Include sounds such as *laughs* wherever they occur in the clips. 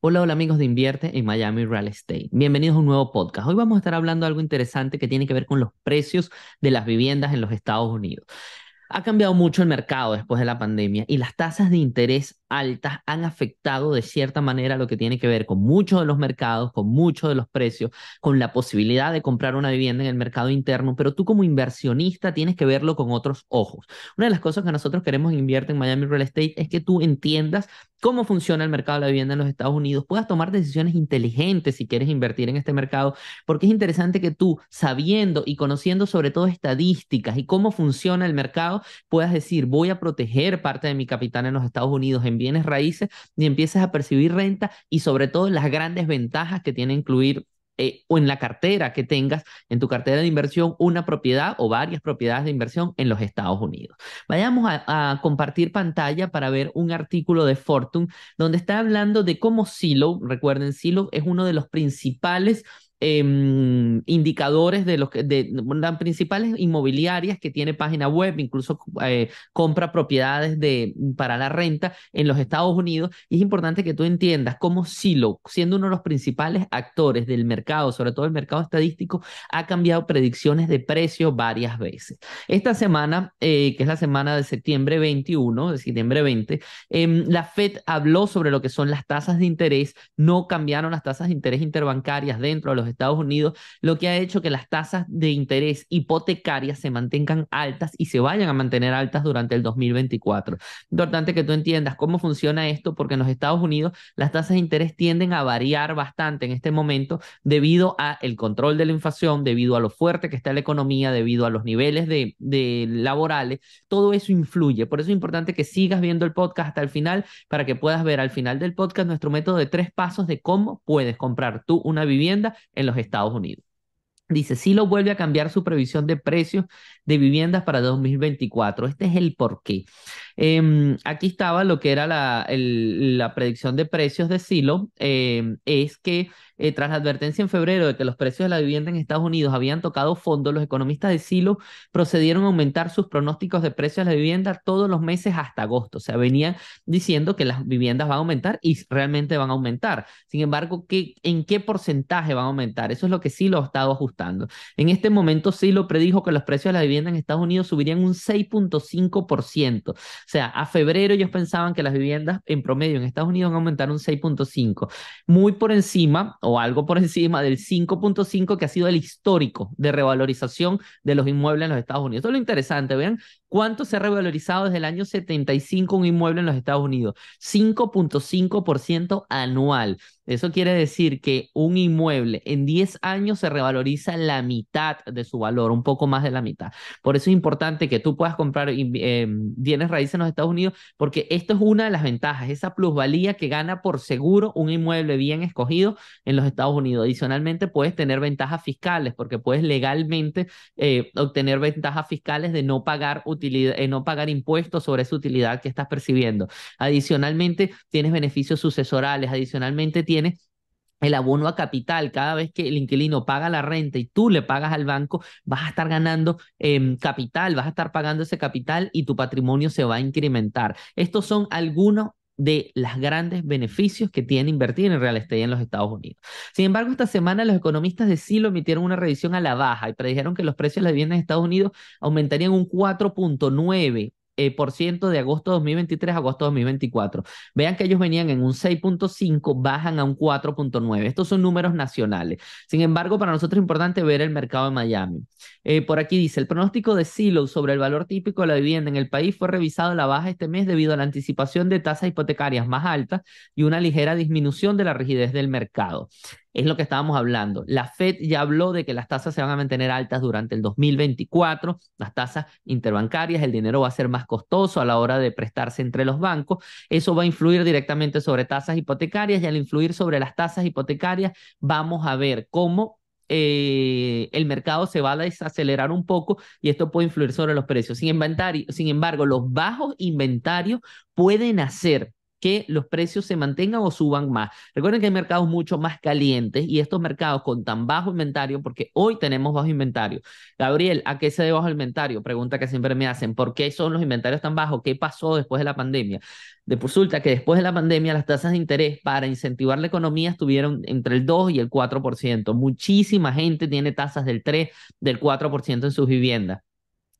Hola, hola amigos de Invierte en Miami Real Estate. Bienvenidos a un nuevo podcast. Hoy vamos a estar hablando de algo interesante que tiene que ver con los precios de las viviendas en los Estados Unidos. Ha cambiado mucho el mercado después de la pandemia y las tasas de interés altas han afectado de cierta manera lo que tiene que ver con muchos de los mercados, con muchos de los precios, con la posibilidad de comprar una vivienda en el mercado interno, pero tú como inversionista tienes que verlo con otros ojos. Una de las cosas que nosotros queremos invierte en Miami Real Estate es que tú entiendas cómo funciona el mercado de la vivienda en los Estados Unidos, puedas tomar decisiones inteligentes si quieres invertir en este mercado, porque es interesante que tú, sabiendo y conociendo sobre todo estadísticas y cómo funciona el mercado, puedas decir, voy a proteger parte de mi capital en los Estados Unidos en bienes raíces y empieces a percibir renta y sobre todo las grandes ventajas que tiene incluir eh, o en la cartera que tengas, en tu cartera de inversión, una propiedad o varias propiedades de inversión en los Estados Unidos. Vayamos a, a, compartir pantalla para ver un artículo de Fortune donde está hablando de cómo Silo, recuerden, Silo es uno de los principales eh, indicadores de los que, de, las principales inmobiliarias que tiene página web, incluso eh, compra propiedades de, para la renta en los Estados Unidos. Y es importante que tú entiendas cómo Silo, siendo uno de los principales actores del mercado, sobre todo el mercado estadístico, ha cambiado predicciones de precio varias veces. Esta semana, eh, que es la semana de septiembre 21, de septiembre 20, eh, la Fed habló sobre lo que son las tasas de interés, no cambiaron las tasas de interés interbancarias dentro de los Estados Unidos, lo que ha hecho que las tasas de interés hipotecarias se mantengan altas y se vayan a mantener altas durante el 2024. Importante que tú entiendas cómo funciona esto, porque en los Estados Unidos las tasas de interés tienden a variar bastante en este momento debido a el control de la inflación, debido a lo fuerte que está la economía, debido a los niveles de, laborales, todo eso influye. Por eso es importante que sigas viendo el podcast hasta el final para que puedas ver al final del podcast nuestro método de tres pasos de cómo puedes comprar tú una vivienda en los Estados Unidos. Dice, Silo vuelve a cambiar su previsión de precios de viviendas para 2024. Este es el porqué. Eh, aquí estaba lo que era la, la predicción de precios de Silo, eh, es que eh, tras la advertencia en febrero de que los precios de la vivienda en Estados Unidos habían tocado fondo, los economistas de Silo procedieron a aumentar sus pronósticos de precios de la vivienda todos los meses hasta agosto. O sea, venían diciendo que las viviendas van a aumentar y realmente van a aumentar. Sin embargo, ¿qué, ¿en qué porcentaje van a aumentar? Eso es lo que Silo ha estado ajustando. En este momento, Silo predijo que los precios de la vivienda en Estados Unidos subirían un 6.5%. Sea, a febrero ellos pensaban que las viviendas en promedio en Estados Unidos van a aumentar un 6.5%. Muy por encima, o algo por *laughs* encima del 5.5 que ha sido el histórico de revalorización de los inmuebles en los Estados Unidos. Esto es lo interesante, vean cuánto se ha revalorizado desde el año 75 un inmueble en los Estados Unidos. 5.5% anual. Eso quiere decir que un inmueble en 10 años se revaloriza la mitad de su valor, un poco más de la mitad. Por eso es importante que tú puedas comprar eh, bienes raíces en los Estados Unidos, porque esto es una de las ventajas, esa plusvalía que gana por seguro un inmueble bien escogido en los Estados Unidos. Adicionalmente, puedes tener ventajas fiscales, porque puedes legalmente eh, obtener ventajas fiscales de no pagar utilidad, eh, no pagar impuestos sobre esa utilidad que estás percibiendo. Adicionalmente, tienes beneficios sucesorales, adicionalmente tiene el abono a capital, cada vez que el inquilino paga la renta y tú le pagas al banco, vas a estar ganando eh, capital, vas a estar pagando ese capital y tu patrimonio se va a incrementar. Estos son algunos de los grandes beneficios que tiene invertir en real estate en los Estados Unidos. Sin embargo, esta semana los economistas de Silo emitieron una revisión a la baja y predijeron que los precios de la vivienda en Estados Unidos aumentarían un 4.9 eh, por ciento de agosto 2023 a agosto 2024. Vean que ellos venían en un 6.5, bajan a un 4.9. Estos son números nacionales. Sin embargo, para nosotros es importante ver el mercado de Miami. Eh, por aquí dice, el pronóstico de Silo sobre el valor típico de la vivienda en el país fue revisado a la baja este mes debido a la anticipación de tasas hipotecarias más altas y una ligera disminución de la rigidez del mercado. Es lo que estábamos hablando. La Fed ya habló de que las tasas se van a mantener altas durante el 2024, las tasas interbancarias, el dinero va a ser más costoso a la hora de prestarse entre los bancos. Eso va a influir directamente sobre tasas hipotecarias y al influir sobre las tasas hipotecarias vamos a ver cómo eh, el mercado se va a desacelerar un poco y esto puede influir sobre los precios. Sin, embargo, los bajos inventarios pueden hacer que los precios se mantengan o suban más. Recuerden que hay mercados mucho más calientes y estos mercados con tan bajo inventario, porque hoy tenemos bajo inventario. Gabriel, ¿a qué se debe bajo inventario? Pregunta que siempre me hacen. ¿Por qué son los inventarios tan bajos? ¿Qué pasó después de la pandemia? Resulta que después de la pandemia las tasas de interés para incentivar la economía estuvieron entre el 2 y el 4%. Muchísima gente tiene tasas del 3, del 4% en sus viviendas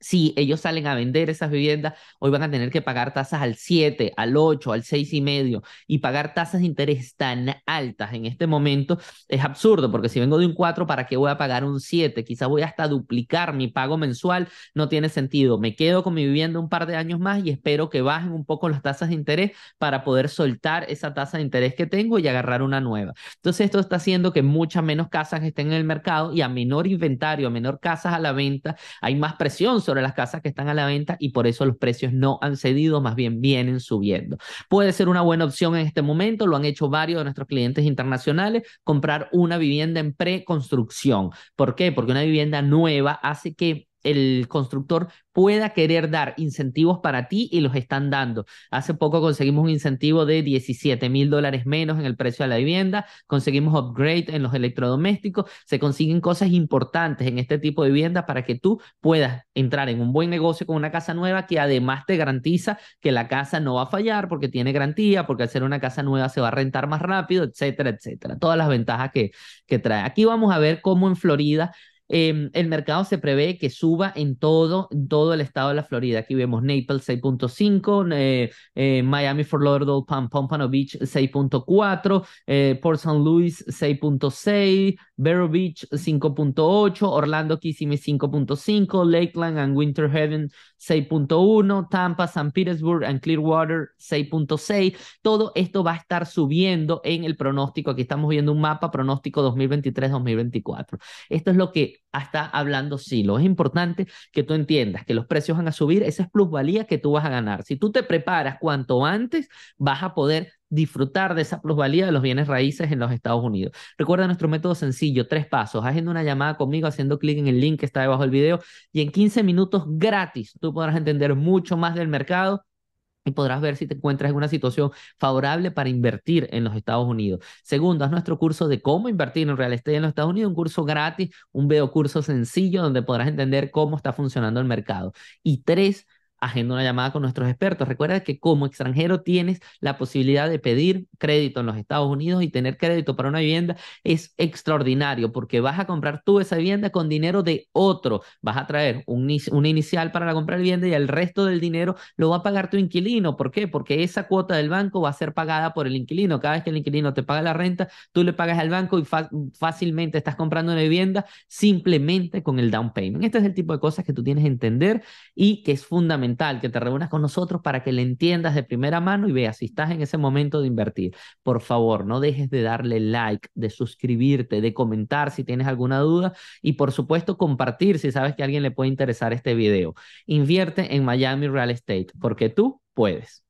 si ellos salen a vender esas viviendas, hoy van a tener que pagar tasas al 7, al 8, al 6 y medio y pagar tasas de interés tan altas en este momento es absurdo porque si vengo de un 4, ¿para qué voy a pagar un 7? Quizás voy hasta duplicar mi pago mensual, no tiene sentido. Me quedo con mi vivienda un par de años más y espero que bajen un poco las tasas de interés para poder soltar esa tasa de interés que tengo y agarrar una nueva. Entonces esto está haciendo que muchas menos casas estén en el mercado y a menor inventario, a menor casas a la venta, hay más presión sobre las casas que están a la venta y por eso los precios no han cedido, más bien vienen subiendo. Puede ser una buena opción en este momento, lo han hecho varios de nuestros clientes internacionales, comprar una vivienda en preconstrucción. ¿Por qué? Porque una vivienda nueva hace que el constructor pueda querer dar incentivos para ti y los están dando. Hace poco conseguimos un incentivo de 17 mil dólares menos en el precio de la vivienda, conseguimos upgrade en los electrodomésticos, se consiguen cosas importantes en este tipo de vivienda para que tú puedas entrar en un buen negocio con una casa nueva que además te garantiza que la casa no va a fallar porque tiene garantía, porque al ser una casa nueva se va a rentar más rápido, etcétera, etcétera. Todas las ventajas que, que trae. Aquí vamos a ver cómo en Florida Em, el mercado se prevé que suba en todo, todo el estado de la Florida. Aquí vemos Naples 6.5, eh, eh, Miami, Fort Lauderdale, Pompano Beach 6.4, eh, Port St. Louis 6.6, Vero Beach 5.8, Orlando Kissimmee 5.5, Lakeland and Winter Haven 6.1, Tampa, San Petersburg and Clearwater 6.6. Todo esto va a estar subiendo en el pronóstico. Aquí estamos viendo un mapa pronóstico 2023-2024. Esto es lo que está hablando Silo. Es importante que tú entiendas que los precios van a subir, esa es plusvalía que tú vas a ganar. Si tú te preparas cuanto antes, vas a poder disfrutar de esa plusvalía de los bienes raíces en los Estados Unidos. Recuerda nuestro método sencillo, tres pasos, haciendo una llamada conmigo, haciendo clic en el link que está debajo del video y en 15 minutos gratis tú podrás entender mucho más del mercado y podrás ver si te encuentras en una situación favorable para invertir en los Estados Unidos. Segundo, haz nuestro curso de cómo invertir en real estate en los Estados Unidos, un curso gratis, un video curso sencillo donde podrás entender cómo está funcionando el mercado. Y tres, agenda una llamada con nuestros expertos. Recuerda que como extranjero tienes la posibilidad de pedir crédito en los Estados Unidos y tener crédito para una vivienda es extraordinario porque vas a comprar tú esa vivienda con dinero de otro. Vas a traer un, una inicial para la compra de vivienda y el resto del dinero lo va a pagar tu inquilino. ¿Por qué? Porque esa cuota del banco va a ser pagada por el inquilino. Cada vez que el inquilino te paga la renta, tú le pagas al banco y fácilmente estás comprando una vivienda simplemente con el down payment. Este es el tipo de cosas que tú tienes que entender y que es que te reúnas con nosotros para que le entiendas de primera mano y veas si estás en ese momento de invertir. Por favor, no dejes de darle like, de suscribirte, de comentar si tienes alguna duda y por supuesto compartir si sabes que a alguien le puede interesar este video. Invierte en Miami Real Estate porque tú puedes.